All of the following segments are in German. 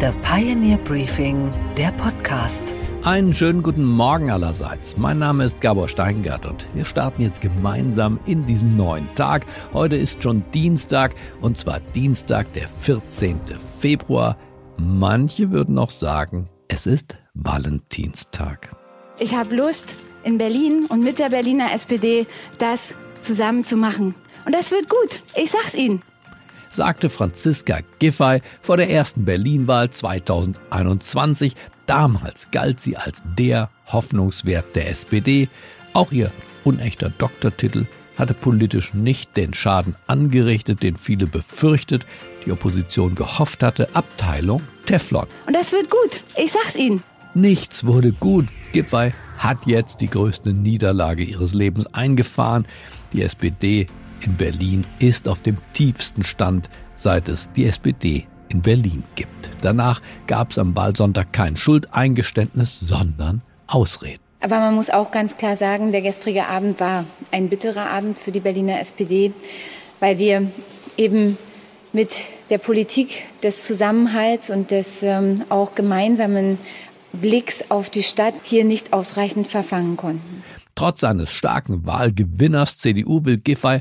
The Pioneer Briefing, der Podcast. Einen schönen guten Morgen allerseits. Mein Name ist Gabor Steingart und wir starten jetzt gemeinsam in diesen neuen Tag. Heute ist schon Dienstag und zwar Dienstag, der 14. Februar. Manche würden noch sagen, es ist Valentinstag. Ich habe Lust, in Berlin und mit der Berliner SPD das zusammen zu machen. Und das wird gut. Ich sag's Ihnen sagte Franziska Giffey vor der ersten Berlin-Wahl 2021. Damals galt sie als der Hoffnungswert der SPD. Auch ihr unechter Doktortitel hatte politisch nicht den Schaden angerichtet, den viele befürchtet, die Opposition gehofft hatte. Abteilung Teflon. Und das wird gut. Ich sag's Ihnen. Nichts wurde gut. Giffey hat jetzt die größte Niederlage ihres Lebens eingefahren. Die SPD in Berlin ist auf dem tiefsten Stand, seit es die SPD in Berlin gibt. Danach gab es am Wahlsonntag kein Schuldeingeständnis, sondern Ausreden. Aber man muss auch ganz klar sagen, der gestrige Abend war ein bitterer Abend für die Berliner SPD, weil wir eben mit der Politik des Zusammenhalts und des ähm, auch gemeinsamen Blicks auf die Stadt hier nicht ausreichend verfangen konnten. Trotz seines starken Wahlgewinners CDU will Giffey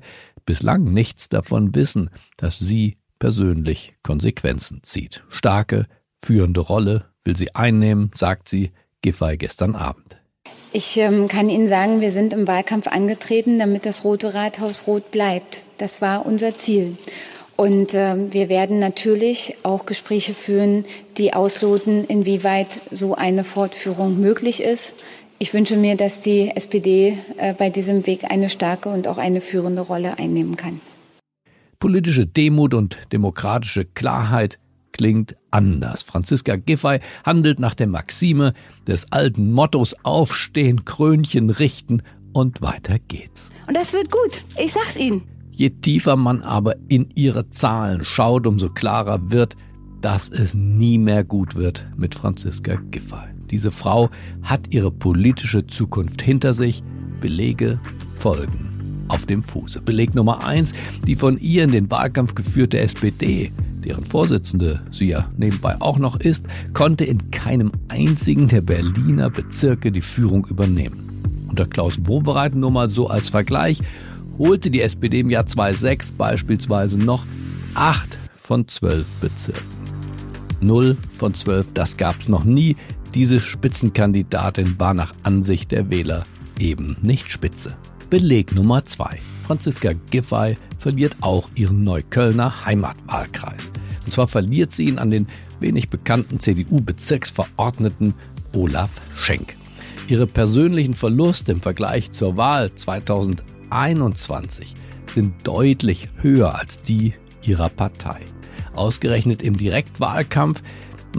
bislang nichts davon wissen, dass sie persönlich Konsequenzen zieht. Starke, führende Rolle will sie einnehmen, sagt sie Giffey gestern Abend. Ich ähm, kann Ihnen sagen, wir sind im Wahlkampf angetreten, damit das Rote Rathaus rot bleibt. Das war unser Ziel. Und äh, wir werden natürlich auch Gespräche führen, die ausloten, inwieweit so eine Fortführung möglich ist. Ich wünsche mir, dass die SPD äh, bei diesem Weg eine starke und auch eine führende Rolle einnehmen kann. Politische Demut und demokratische Klarheit klingt anders. Franziska Giffey handelt nach der Maxime des alten Mottos Aufstehen, Krönchen richten und weiter geht's. Und das wird gut. Ich sag's Ihnen. Je tiefer man aber in ihre Zahlen schaut, umso klarer wird, dass es nie mehr gut wird mit Franziska Giffey. Diese Frau hat ihre politische Zukunft hinter sich. Belege folgen auf dem Fuße. Beleg Nummer eins, die von ihr in den Wahlkampf geführte SPD, deren Vorsitzende sie ja nebenbei auch noch ist, konnte in keinem einzigen der Berliner Bezirke die Führung übernehmen. Unter Klaus Wobereit nur mal so als Vergleich, holte die SPD im Jahr 2006 beispielsweise noch acht von zwölf Bezirken. Null von zwölf, das gab es noch nie. Diese Spitzenkandidatin war nach Ansicht der Wähler eben nicht spitze. Beleg Nummer 2. Franziska Giffey verliert auch ihren Neuköllner Heimatwahlkreis. Und zwar verliert sie ihn an den wenig bekannten CDU-Bezirksverordneten Olaf Schenk. Ihre persönlichen Verluste im Vergleich zur Wahl 2021 sind deutlich höher als die ihrer Partei. Ausgerechnet im Direktwahlkampf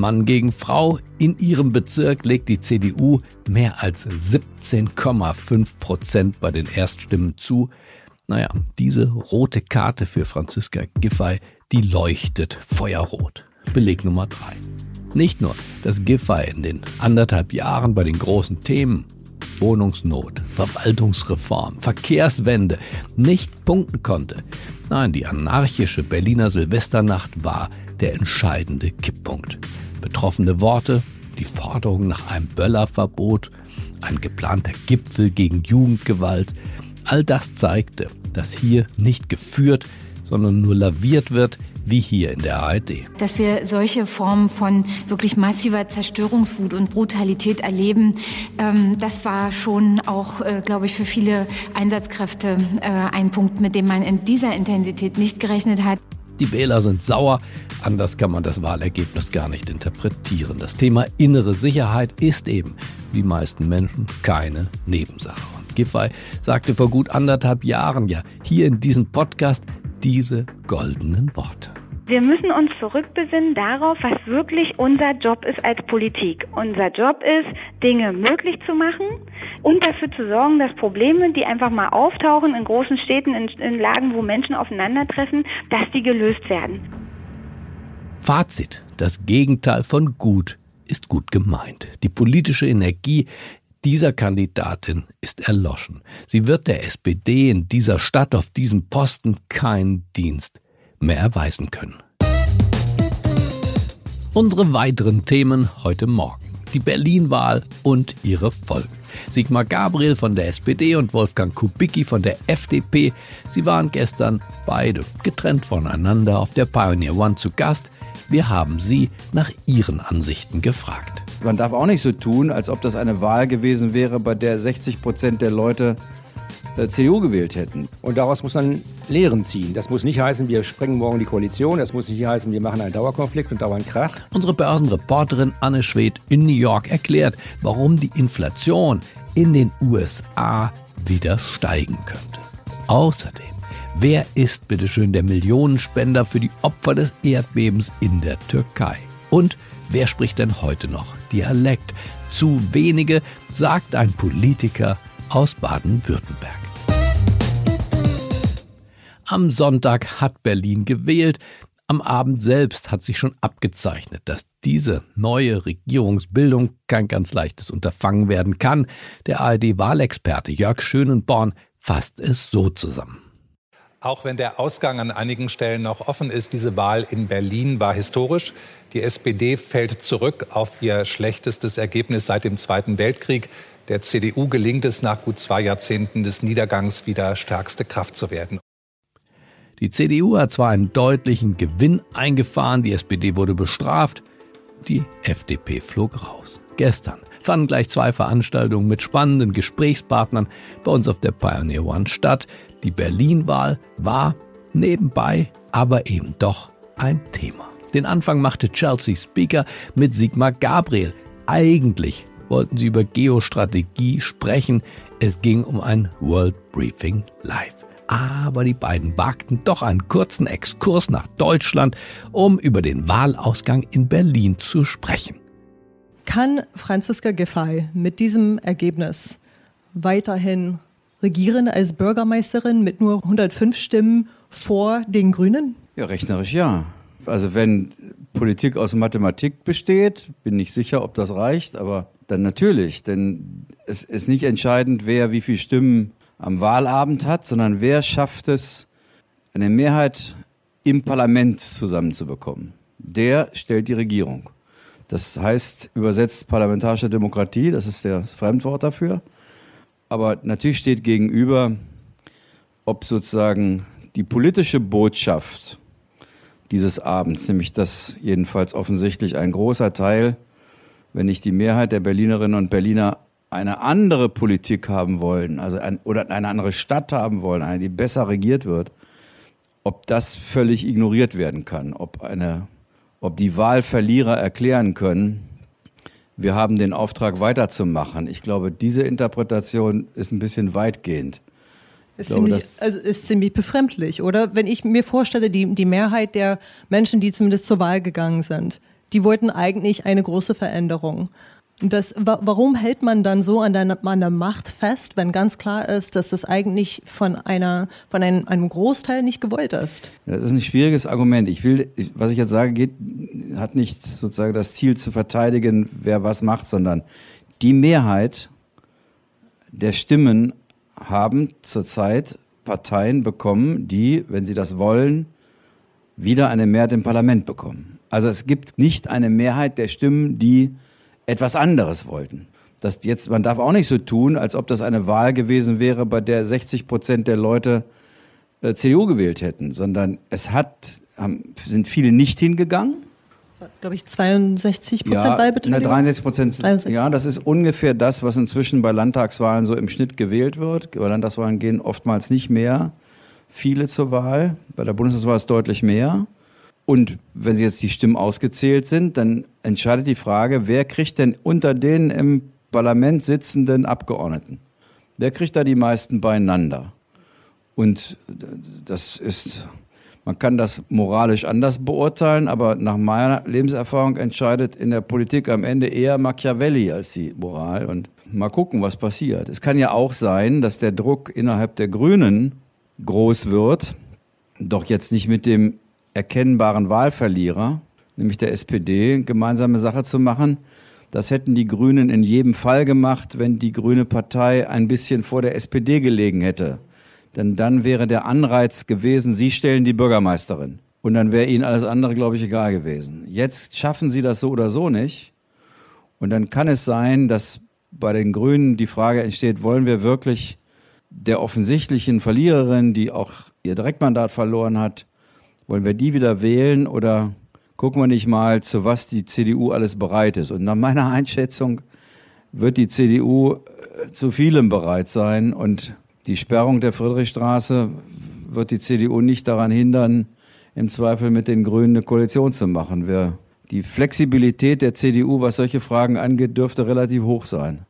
Mann gegen Frau. In ihrem Bezirk legt die CDU mehr als 17,5 Prozent bei den Erststimmen zu. Naja, diese rote Karte für Franziska Giffey, die leuchtet feuerrot. Beleg Nummer drei. Nicht nur, dass Giffey in den anderthalb Jahren bei den großen Themen Wohnungsnot, Verwaltungsreform, Verkehrswende nicht punkten konnte. Nein, die anarchische Berliner Silvesternacht war der entscheidende Kipppunkt. Betroffene Worte, die Forderung nach einem Böllerverbot, ein geplanter Gipfel gegen Jugendgewalt, all das zeigte, dass hier nicht geführt, sondern nur laviert wird, wie hier in der ARD. Dass wir solche Formen von wirklich massiver Zerstörungswut und Brutalität erleben, ähm, das war schon auch, äh, glaube ich, für viele Einsatzkräfte äh, ein Punkt, mit dem man in dieser Intensität nicht gerechnet hat. Die Wähler sind sauer. Anders kann man das Wahlergebnis gar nicht interpretieren. Das Thema innere Sicherheit ist eben, wie meisten Menschen, keine Nebensache. Und Giffey sagte vor gut anderthalb Jahren ja hier in diesem Podcast diese goldenen Worte. Wir müssen uns zurückbesinnen darauf, was wirklich unser Job ist als Politik. Unser Job ist, Dinge möglich zu machen und dafür zu sorgen, dass Probleme, die einfach mal auftauchen in großen Städten, in, in Lagen, wo Menschen aufeinandertreffen, dass die gelöst werden. Fazit. Das Gegenteil von gut ist gut gemeint. Die politische Energie dieser Kandidatin ist erloschen. Sie wird der SPD in dieser Stadt auf diesem Posten keinen Dienst mehr erweisen können. Unsere weiteren Themen heute Morgen. Die Berlin-Wahl und ihre Folgen. Sigmar Gabriel von der SPD und Wolfgang Kubicki von der FDP. Sie waren gestern beide getrennt voneinander auf der Pioneer One zu Gast. Wir haben sie nach ihren Ansichten gefragt. Man darf auch nicht so tun, als ob das eine Wahl gewesen wäre, bei der 60 Prozent der Leute CDU gewählt hätten. Und daraus muss man Lehren ziehen. Das muss nicht heißen, wir sprengen morgen die Koalition. Das muss nicht heißen, wir machen einen Dauerkonflikt und dauernd Krach. Unsere Börsenreporterin Anne Schwedt in New York erklärt, warum die Inflation in den USA wieder steigen könnte. Außerdem, wer ist bitteschön der Millionenspender für die Opfer des Erdbebens in der Türkei? Und wer spricht denn heute noch Dialekt? Zu wenige, sagt ein Politiker aus Baden-Württemberg. Am Sonntag hat Berlin gewählt. Am Abend selbst hat sich schon abgezeichnet, dass diese neue Regierungsbildung kein ganz leichtes Unterfangen werden kann. Der ARD-Wahlexperte Jörg Schönenborn fasst es so zusammen. Auch wenn der Ausgang an einigen Stellen noch offen ist, diese Wahl in Berlin war historisch. Die SPD fällt zurück auf ihr schlechtestes Ergebnis seit dem Zweiten Weltkrieg. Der CDU gelingt es nach gut zwei Jahrzehnten des Niedergangs wieder stärkste Kraft zu werden. Die CDU hat zwar einen deutlichen Gewinn eingefahren, die SPD wurde bestraft, die FDP flog raus. Gestern fanden gleich zwei Veranstaltungen mit spannenden Gesprächspartnern bei uns auf der Pioneer One statt. Die Berlin-Wahl war nebenbei aber eben doch ein Thema. Den Anfang machte Chelsea Speaker mit Sigmar Gabriel. Eigentlich wollten sie über Geostrategie sprechen. Es ging um ein World Briefing Live aber die beiden wagten doch einen kurzen Exkurs nach Deutschland, um über den Wahlausgang in Berlin zu sprechen. Kann Franziska Giffey mit diesem Ergebnis weiterhin regieren als Bürgermeisterin mit nur 105 Stimmen vor den Grünen? Ja, rechnerisch ja. Also wenn Politik aus Mathematik besteht, bin ich sicher, ob das reicht, aber dann natürlich, denn es ist nicht entscheidend, wer wie viele Stimmen am Wahlabend hat, sondern wer schafft es, eine Mehrheit im Parlament zusammenzubekommen. Der stellt die Regierung. Das heißt übersetzt parlamentarische Demokratie, das ist das Fremdwort dafür. Aber natürlich steht gegenüber, ob sozusagen die politische Botschaft dieses Abends, nämlich dass jedenfalls offensichtlich ein großer Teil, wenn nicht die Mehrheit der Berlinerinnen und Berliner eine andere Politik haben wollen, also ein, oder eine andere Stadt haben wollen, eine, die besser regiert wird, ob das völlig ignoriert werden kann, ob eine, ob die Wahlverlierer erklären können, wir haben den Auftrag weiterzumachen. Ich glaube, diese Interpretation ist ein bisschen weitgehend. Ist, glaube, ziemlich, also ist ziemlich befremdlich, oder? Wenn ich mir vorstelle, die, die Mehrheit der Menschen, die zumindest zur Wahl gegangen sind, die wollten eigentlich eine große Veränderung. Das, warum hält man dann so an der, an der Macht fest, wenn ganz klar ist, dass das eigentlich von einer, von einem, einem Großteil nicht gewollt ist? Das ist ein schwieriges Argument. Ich will, was ich jetzt sage, geht, hat nicht sozusagen das Ziel zu verteidigen, wer was macht, sondern die Mehrheit der Stimmen haben zurzeit Parteien bekommen, die, wenn sie das wollen, wieder eine Mehrheit im Parlament bekommen. Also es gibt nicht eine Mehrheit der Stimmen, die etwas anderes wollten. Das jetzt, man darf auch nicht so tun, als ob das eine Wahl gewesen wäre, bei der 60 Prozent der Leute äh, CDU gewählt hätten, sondern es hat, haben, sind viele nicht hingegangen. Glaube ich, 62 Prozent ja, Wahlbeteiligung. 63 Prozent. Ja, das ist ungefähr das, was inzwischen bei Landtagswahlen so im Schnitt gewählt wird. Bei Landtagswahlen gehen oftmals nicht mehr viele zur Wahl. Bei der Bundestagswahl ist deutlich mehr. Und wenn Sie jetzt die Stimmen ausgezählt sind, dann entscheidet die Frage, wer kriegt denn unter den im Parlament sitzenden Abgeordneten? Wer kriegt da die meisten beieinander? Und das ist, man kann das moralisch anders beurteilen, aber nach meiner Lebenserfahrung entscheidet in der Politik am Ende eher Machiavelli als die Moral. Und mal gucken, was passiert. Es kann ja auch sein, dass der Druck innerhalb der Grünen groß wird, doch jetzt nicht mit dem erkennbaren Wahlverlierer, nämlich der SPD, gemeinsame Sache zu machen. Das hätten die Grünen in jedem Fall gemacht, wenn die Grüne Partei ein bisschen vor der SPD gelegen hätte. Denn dann wäre der Anreiz gewesen, Sie stellen die Bürgermeisterin. und dann wäre ihnen alles andere, glaube ich, egal gewesen. Jetzt schaffen sie das so oder so nicht. Und dann kann es sein, dass bei den Grünen die Frage entsteht, wollen wir wirklich der offensichtlichen Verliererin, die auch ihr Direktmandat verloren hat, wollen wir die wieder wählen oder gucken wir nicht mal, zu was die CDU alles bereit ist? Und nach meiner Einschätzung wird die CDU äh, zu vielem bereit sein und die Sperrung der Friedrichstraße wird die CDU nicht daran hindern, im Zweifel mit den Grünen eine Koalition zu machen. Wir, die Flexibilität der CDU, was solche Fragen angeht, dürfte relativ hoch sein.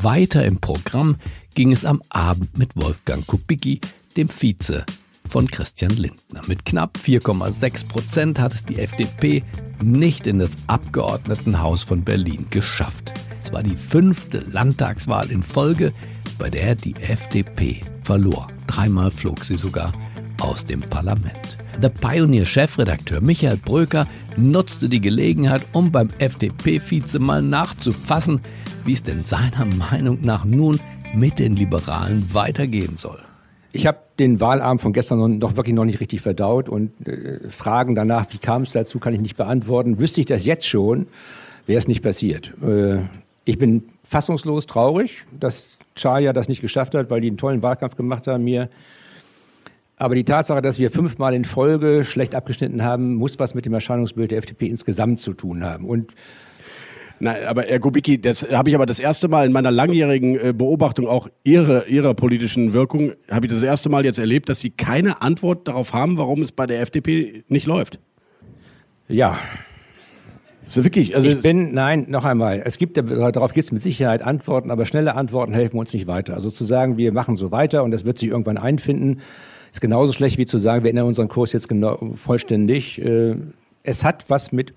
Weiter im Programm ging es am Abend mit Wolfgang Kubicki, dem Vize von Christian Lindner. Mit knapp 4,6 Prozent hat es die FDP nicht in das Abgeordnetenhaus von Berlin geschafft. Es war die fünfte Landtagswahl in Folge, bei der die FDP verlor. Dreimal flog sie sogar aus dem Parlament. Der Pioneer-Chefredakteur Michael Bröker nutzte die Gelegenheit, um beim FDP-Vize mal nachzufassen, wie es denn seiner Meinung nach nun mit den Liberalen weitergehen soll. Ich habe den Wahlabend von gestern noch, wirklich noch nicht richtig verdaut und äh, Fragen danach, wie kam es dazu, kann ich nicht beantworten. Wüsste ich das jetzt schon, wäre es nicht passiert. Äh, ich bin fassungslos traurig, dass Chaya das nicht geschafft hat, weil die einen tollen Wahlkampf gemacht haben, mir aber die Tatsache, dass wir fünfmal in Folge schlecht abgeschnitten haben, muss was mit dem Erscheinungsbild der FDP insgesamt zu tun haben. Und Nein, aber Herr Kubicki, das habe ich aber das erste Mal in meiner langjährigen äh, Beobachtung auch Ihrer, Ihrer politischen Wirkung, habe ich das erste Mal jetzt erlebt, dass Sie keine Antwort darauf haben, warum es bei der FDP nicht läuft. Ja. Das ist wirklich, also ich bin, nein, noch einmal, es gibt, darauf gibt es mit Sicherheit Antworten, aber schnelle Antworten helfen uns nicht weiter. Also zu sagen, wir machen so weiter und das wird sich irgendwann einfinden, ist genauso schlecht wie zu sagen, wir ändern unseren Kurs jetzt genau, vollständig. Äh, es hat was mit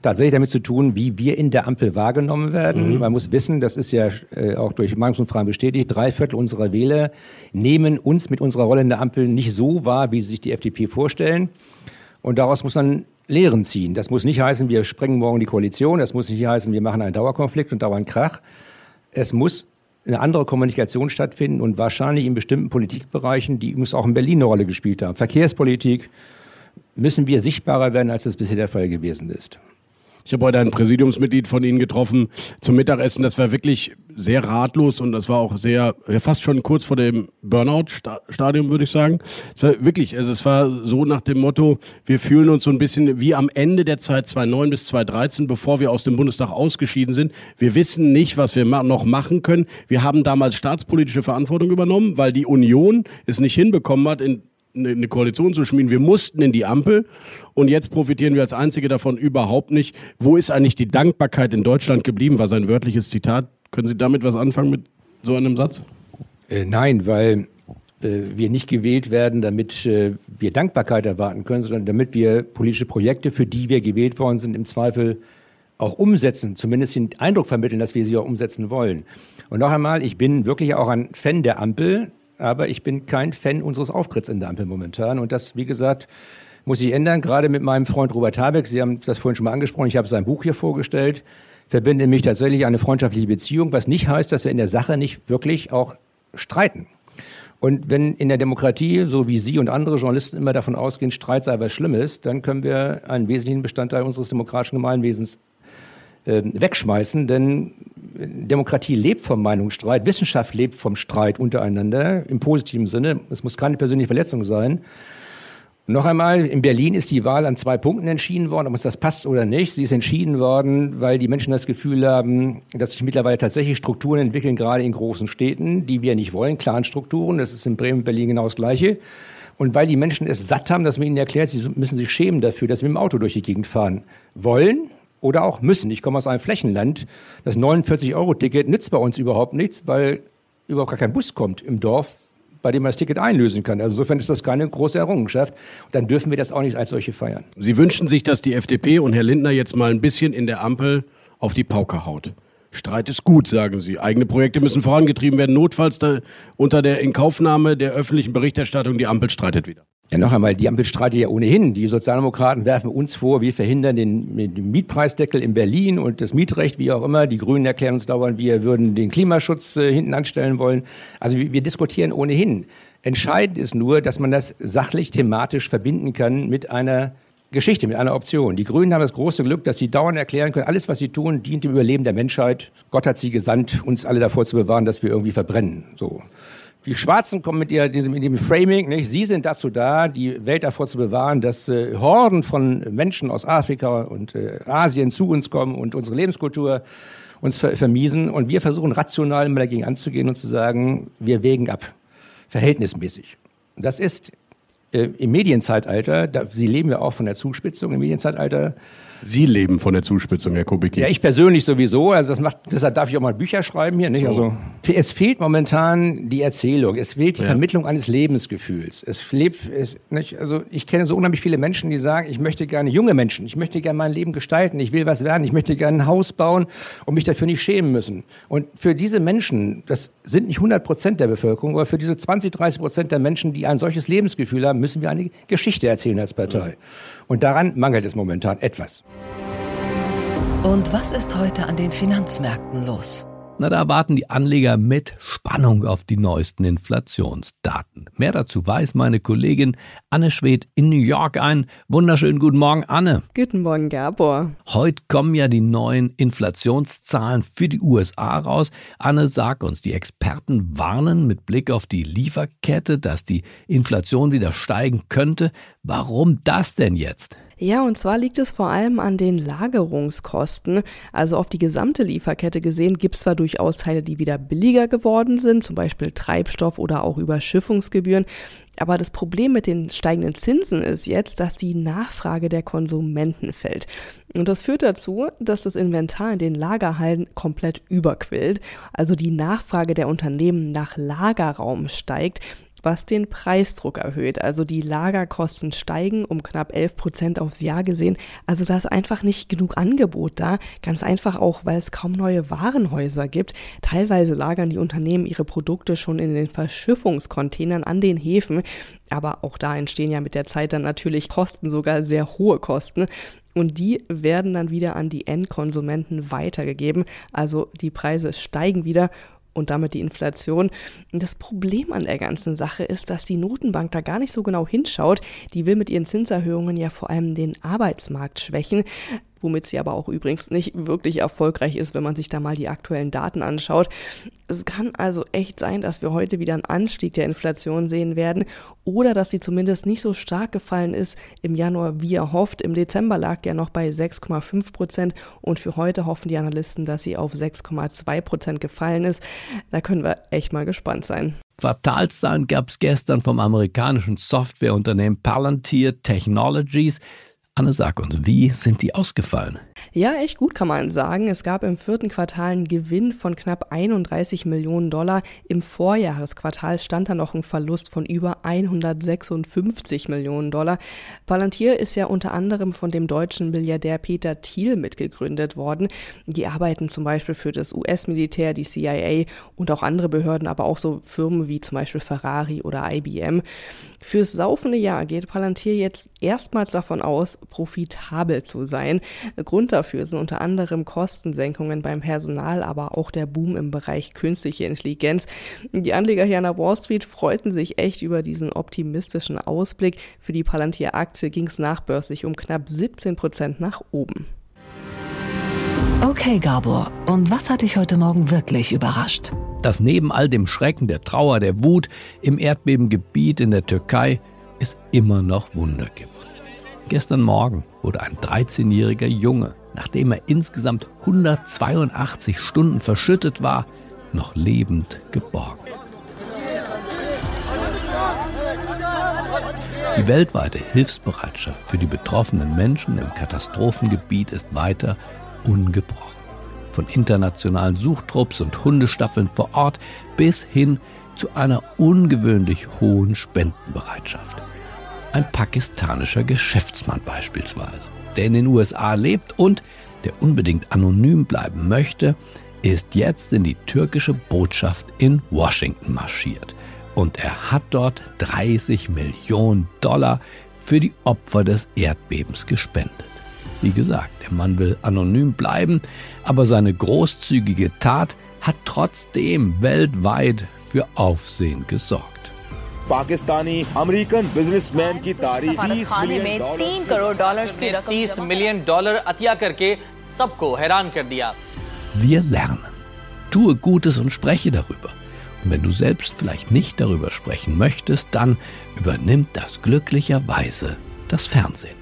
tatsächlich damit zu tun, wie wir in der Ampel wahrgenommen werden. Mhm. Man muss wissen, das ist ja äh, auch durch Meinungsumfragen bestätigt, drei Viertel unserer Wähler nehmen uns mit unserer Rolle in der Ampel nicht so wahr, wie sie sich die FDP vorstellen. Und daraus muss man Lehren ziehen. Das muss nicht heißen, wir sprengen morgen die Koalition. Das muss nicht heißen, wir machen einen Dauerkonflikt und dauernd Krach. Es muss eine andere Kommunikation stattfinden und wahrscheinlich in bestimmten Politikbereichen, die muss auch in Berlin eine Rolle gespielt haben. Verkehrspolitik müssen wir sichtbarer werden, als es bisher der Fall gewesen ist. Ich habe heute ein Präsidiumsmitglied von Ihnen getroffen zum Mittagessen. Das war wirklich sehr ratlos und das war auch sehr, ja, fast schon kurz vor dem Burnout-Stadium, würde ich sagen. Es war wirklich, also es war so nach dem Motto, wir fühlen uns so ein bisschen wie am Ende der Zeit 2009 bis 2013, bevor wir aus dem Bundestag ausgeschieden sind. Wir wissen nicht, was wir noch machen können. Wir haben damals staatspolitische Verantwortung übernommen, weil die Union es nicht hinbekommen hat, in eine Koalition zu schmieden. Wir mussten in die Ampel und jetzt profitieren wir als Einzige davon überhaupt nicht. Wo ist eigentlich die Dankbarkeit in Deutschland geblieben? War sein wörtliches Zitat. Können Sie damit was anfangen mit so einem Satz? Äh, nein, weil äh, wir nicht gewählt werden, damit äh, wir Dankbarkeit erwarten können, sondern damit wir politische Projekte, für die wir gewählt worden sind, im Zweifel auch umsetzen, zumindest den Eindruck vermitteln, dass wir sie auch umsetzen wollen. Und noch einmal, ich bin wirklich auch ein Fan der Ampel aber ich bin kein Fan unseres Auftritts in der Ampel momentan. Und das, wie gesagt, muss sich ändern, gerade mit meinem Freund Robert Habeck. Sie haben das vorhin schon mal angesprochen, ich habe sein Buch hier vorgestellt, verbinde mich tatsächlich eine freundschaftliche Beziehung, was nicht heißt, dass wir in der Sache nicht wirklich auch streiten. Und wenn in der Demokratie, so wie Sie und andere Journalisten immer davon ausgehen, Streit sei was Schlimmes, dann können wir einen wesentlichen Bestandteil unseres demokratischen Gemeinwesens äh, wegschmeißen, denn Demokratie lebt vom Meinungsstreit, Wissenschaft lebt vom Streit untereinander im positiven Sinne. Es muss keine persönliche Verletzung sein. Noch einmal, in Berlin ist die Wahl an zwei Punkten entschieden worden, ob uns das passt oder nicht. Sie ist entschieden worden, weil die Menschen das Gefühl haben, dass sich mittlerweile tatsächlich Strukturen entwickeln, gerade in großen Städten, die wir nicht wollen, Clanstrukturen. Das ist in Bremen und Berlin genau das Gleiche. Und weil die Menschen es satt haben, dass man ihnen erklärt, sie müssen sich schämen dafür, dass sie mit dem Auto durch die Gegend fahren wollen, oder auch müssen. Ich komme aus einem Flächenland. Das 49-Euro-Ticket nützt bei uns überhaupt nichts, weil überhaupt gar kein Bus kommt im Dorf, bei dem man das Ticket einlösen kann. Also insofern ist das keine große Errungenschaft. Und dann dürfen wir das auch nicht als solche feiern. Sie wünschen sich, dass die FDP und Herr Lindner jetzt mal ein bisschen in der Ampel auf die Pauke haut. Streit ist gut, sagen Sie. Eigene Projekte müssen vorangetrieben werden, notfalls unter der Inkaufnahme der öffentlichen Berichterstattung. Die Ampel streitet wieder. Ja, noch einmal, die Ampel streitet ja ohnehin. Die Sozialdemokraten werfen uns vor, wir verhindern den, den, Mietpreisdeckel in Berlin und das Mietrecht, wie auch immer. Die Grünen erklären uns dauernd, wir würden den Klimaschutz äh, hinten anstellen wollen. Also wir, wir diskutieren ohnehin. Entscheidend ist nur, dass man das sachlich, thematisch verbinden kann mit einer Geschichte, mit einer Option. Die Grünen haben das große Glück, dass sie dauernd erklären können, alles, was sie tun, dient dem Überleben der Menschheit. Gott hat sie gesandt, uns alle davor zu bewahren, dass wir irgendwie verbrennen. So. Die Schwarzen kommen mit, ihr, diesem, mit dem Framing, nicht? sie sind dazu da, die Welt davor zu bewahren, dass äh, Horden von Menschen aus Afrika und äh, Asien zu uns kommen und unsere Lebenskultur uns ver vermiesen. Und wir versuchen rational immer dagegen anzugehen und zu sagen, wir wägen ab, verhältnismäßig. Das ist äh, im Medienzeitalter, da, Sie leben ja auch von der Zuspitzung im Medienzeitalter, Sie leben von der Zuspitzung, Herr Kubicki. Ja, ich persönlich sowieso. Also das macht, deshalb darf ich auch mal Bücher schreiben hier, nicht? So. Also es fehlt momentan die Erzählung, es fehlt die ja. Vermittlung eines Lebensgefühls. Es lebt, es, nicht? Also ich kenne so unheimlich viele Menschen, die sagen, ich möchte gerne junge Menschen, ich möchte gerne mein Leben gestalten, ich will was werden, ich möchte gerne ein Haus bauen und mich dafür nicht schämen müssen. Und für diese Menschen, das sind nicht 100 Prozent der Bevölkerung, aber für diese 20, 30 Prozent der Menschen, die ein solches Lebensgefühl haben, müssen wir eine Geschichte erzählen als Partei. Ja. Und daran mangelt es momentan etwas. Und was ist heute an den Finanzmärkten los? Na, da warten die Anleger mit Spannung auf die neuesten Inflationsdaten. Mehr dazu weiß meine Kollegin Anne Schwed in New York ein. Wunderschönen guten Morgen, Anne. Guten Morgen, Gabor. Heute kommen ja die neuen Inflationszahlen für die USA raus. Anne, sag uns, die Experten warnen mit Blick auf die Lieferkette, dass die Inflation wieder steigen könnte. Warum das denn jetzt? Ja, und zwar liegt es vor allem an den Lagerungskosten. Also auf die gesamte Lieferkette gesehen gibt es zwar durchaus Teile, die wieder billiger geworden sind, zum Beispiel Treibstoff oder auch Überschiffungsgebühren. Aber das Problem mit den steigenden Zinsen ist jetzt, dass die Nachfrage der Konsumenten fällt. Und das führt dazu, dass das Inventar in den Lagerhallen komplett überquillt. Also die Nachfrage der Unternehmen nach Lagerraum steigt was den Preisdruck erhöht. Also die Lagerkosten steigen um knapp 11 Prozent aufs Jahr gesehen. Also da ist einfach nicht genug Angebot da. Ganz einfach auch, weil es kaum neue Warenhäuser gibt. Teilweise lagern die Unternehmen ihre Produkte schon in den Verschiffungscontainern an den Häfen. Aber auch da entstehen ja mit der Zeit dann natürlich Kosten, sogar sehr hohe Kosten. Und die werden dann wieder an die Endkonsumenten weitergegeben. Also die Preise steigen wieder und damit die Inflation. Das Problem an der ganzen Sache ist, dass die Notenbank da gar nicht so genau hinschaut. Die will mit ihren Zinserhöhungen ja vor allem den Arbeitsmarkt schwächen womit sie aber auch übrigens nicht wirklich erfolgreich ist, wenn man sich da mal die aktuellen Daten anschaut. Es kann also echt sein, dass wir heute wieder einen Anstieg der Inflation sehen werden oder dass sie zumindest nicht so stark gefallen ist im Januar, wie erhofft. Im Dezember lag ja noch bei 6,5 Prozent und für heute hoffen die Analysten, dass sie auf 6,2 Prozent gefallen ist. Da können wir echt mal gespannt sein. Quartalszahlen gab es gestern vom amerikanischen Softwareunternehmen Palantir Technologies. Anne, sag uns, wie sind die ausgefallen? Ja, echt gut kann man sagen. Es gab im vierten Quartal einen Gewinn von knapp 31 Millionen Dollar. Im Vorjahresquartal stand da noch ein Verlust von über 156 Millionen Dollar. Palantir ist ja unter anderem von dem deutschen Milliardär Peter Thiel mitgegründet worden. Die arbeiten zum Beispiel für das US-Militär, die CIA und auch andere Behörden, aber auch so Firmen wie zum Beispiel Ferrari oder IBM. Fürs laufende Jahr geht Palantir jetzt erstmals davon aus, profitabel zu sein. Grund dafür sind unter anderem Kostensenkungen beim Personal, aber auch der Boom im Bereich künstliche Intelligenz. Die Anleger hier an der Wall Street freuten sich echt über diesen optimistischen Ausblick. Für die Palantir-Aktie ging es nachbörslich um knapp 17 Prozent nach oben. Okay, Gabor, und was hat dich heute Morgen wirklich überrascht? Dass neben all dem Schrecken, der Trauer, der Wut im Erdbebengebiet in der Türkei es immer noch Wunder gibt. Gestern Morgen wurde ein 13-jähriger Junge, nachdem er insgesamt 182 Stunden verschüttet war, noch lebend geborgen. Die weltweite Hilfsbereitschaft für die betroffenen Menschen im Katastrophengebiet ist weiter ungebrochen. Von internationalen Suchtrupps und Hundestaffeln vor Ort bis hin zu einer ungewöhnlich hohen Spendenbereitschaft. Ein pakistanischer Geschäftsmann beispielsweise, der in den USA lebt und der unbedingt anonym bleiben möchte, ist jetzt in die türkische Botschaft in Washington marschiert. Und er hat dort 30 Millionen Dollar für die Opfer des Erdbebens gespendet. Wie gesagt, der Mann will anonym bleiben, aber seine großzügige Tat hat trotzdem weltweit für Aufsehen gesorgt. Pakistani American businessman की तारीफ 30 मिलियन तीन करोड़ डॉलर की रकम तीस million dollar Atiya करके सबको हैरान कर दिया Wir lernen. Tue Gutes und spreche darüber. Und wenn du selbst vielleicht nicht darüber sprechen möchtest, dann übernimmt das glücklicherweise das Fernsehen.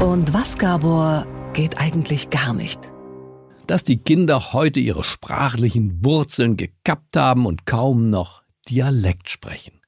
Und was, Gabor, geht eigentlich gar nicht? Dass die Kinder heute ihre sprachlichen Wurzeln gekappt haben und kaum noch Dialekt sprechen.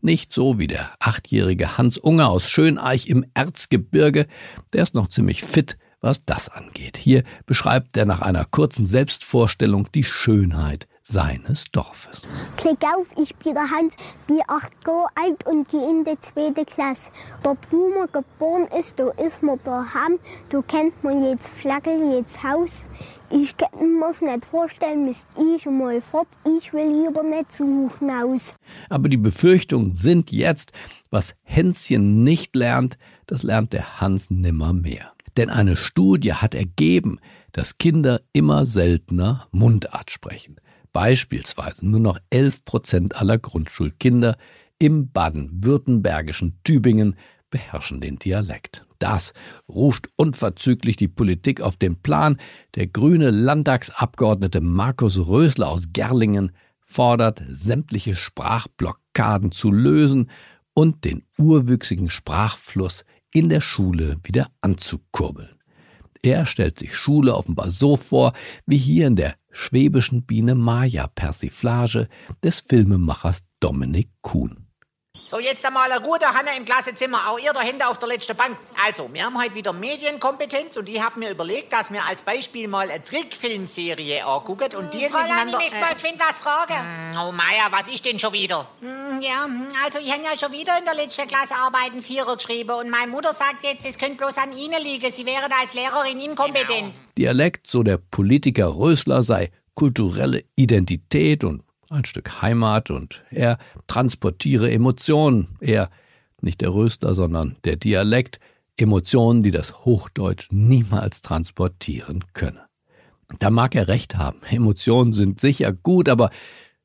Nicht so wie der achtjährige Hans Unger aus Schöneich im Erzgebirge, der ist noch ziemlich fit, was das angeht. Hier beschreibt er nach einer kurzen Selbstvorstellung die Schönheit seines Dorfes. Klick auf, ich bin der Hans, bin acht Jahre alt und gehe in die zweite Klasse. Dort, wo man geboren ist, da ist man daheim. Da kennt man jetzt Flagge, jetzt Haus. Ich kann mir's nicht vorstellen, müsst ich mal fort. Ich will lieber nicht zu hoch hinaus. Aber die Befürchtungen sind jetzt, was Hänschen nicht lernt, das lernt der Hans nimmer mehr. Denn eine Studie hat ergeben, dass Kinder immer seltener Mundart sprechen. Beispielsweise nur noch 11 Prozent aller Grundschulkinder im baden-württembergischen Tübingen beherrschen den Dialekt. Das ruft unverzüglich die Politik auf den Plan. Der grüne Landtagsabgeordnete Markus Rösler aus Gerlingen fordert, sämtliche Sprachblockaden zu lösen und den urwüchsigen Sprachfluss in der Schule wieder anzukurbeln. Er stellt sich Schule offenbar so vor, wie hier in der schwäbischen Biene Maya Persiflage des Filmemachers Dominik Kuhn. So, jetzt einmal eine Ruhe, Hanna im Klassenzimmer, auch ihr dahinter auf der letzten Bank. Also, wir haben heute wieder Medienkompetenz und ich habe mir überlegt, dass wir als Beispiel mal eine Trickfilmserie angucken und die Frau Lani, miteinander... ich möchte geschwind was fragen. Hm, Oh Maya, was ist denn schon wieder? Hm, Ja, also ich habe ja schon wieder in der letzten Klasse Arbeiten Vierer geschrieben und meine Mutter sagt jetzt, es könnte bloß an Ihnen liegen. Sie wären als Lehrerin inkompetent. Dialekt, so der Politiker Rösler, sei kulturelle Identität und ein Stück Heimat und er transportiere Emotionen. Er, nicht der Rösler, sondern der Dialekt, Emotionen, die das Hochdeutsch niemals transportieren könne. Da mag er recht haben. Emotionen sind sicher gut, aber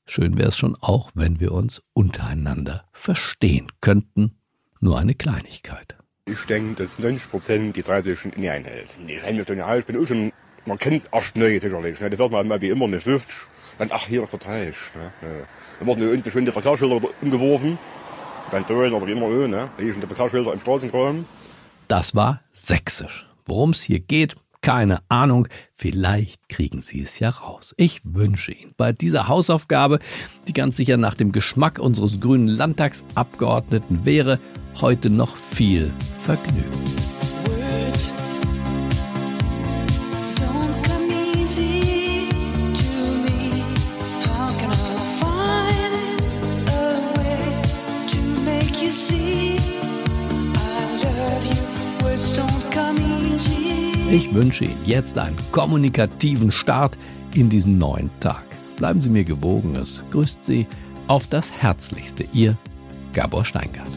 schön wäre es schon auch, wenn wir uns untereinander verstehen könnten. Nur eine Kleinigkeit. Ich denke, dass 90 Prozent die Zeit sich schon in einhält. Ja, ich bin auch schon, man kennt es erst neu sicherlich. Ne? Das wird man mal wie immer eine 50, dann ach, hier ist der Teich. Ne? Ja. Dann wurden unten schon die Verkehrsschilder umgeworfen, dann Dölen oder wie immer, ne? Hier sind die Verkehrsschilder im Straßengraben. Das war sächsisch. Worum es hier geht, keine Ahnung. Vielleicht kriegen Sie es ja raus. Ich wünsche Ihnen bei dieser Hausaufgabe, die ganz sicher nach dem Geschmack unseres grünen Landtagsabgeordneten wäre, heute noch viel Vergnügen. Ich wünsche Ihnen jetzt einen kommunikativen Start in diesen neuen Tag. Bleiben Sie mir gewogen. Es grüßt Sie auf das Herzlichste. Ihr Gabor Steingart.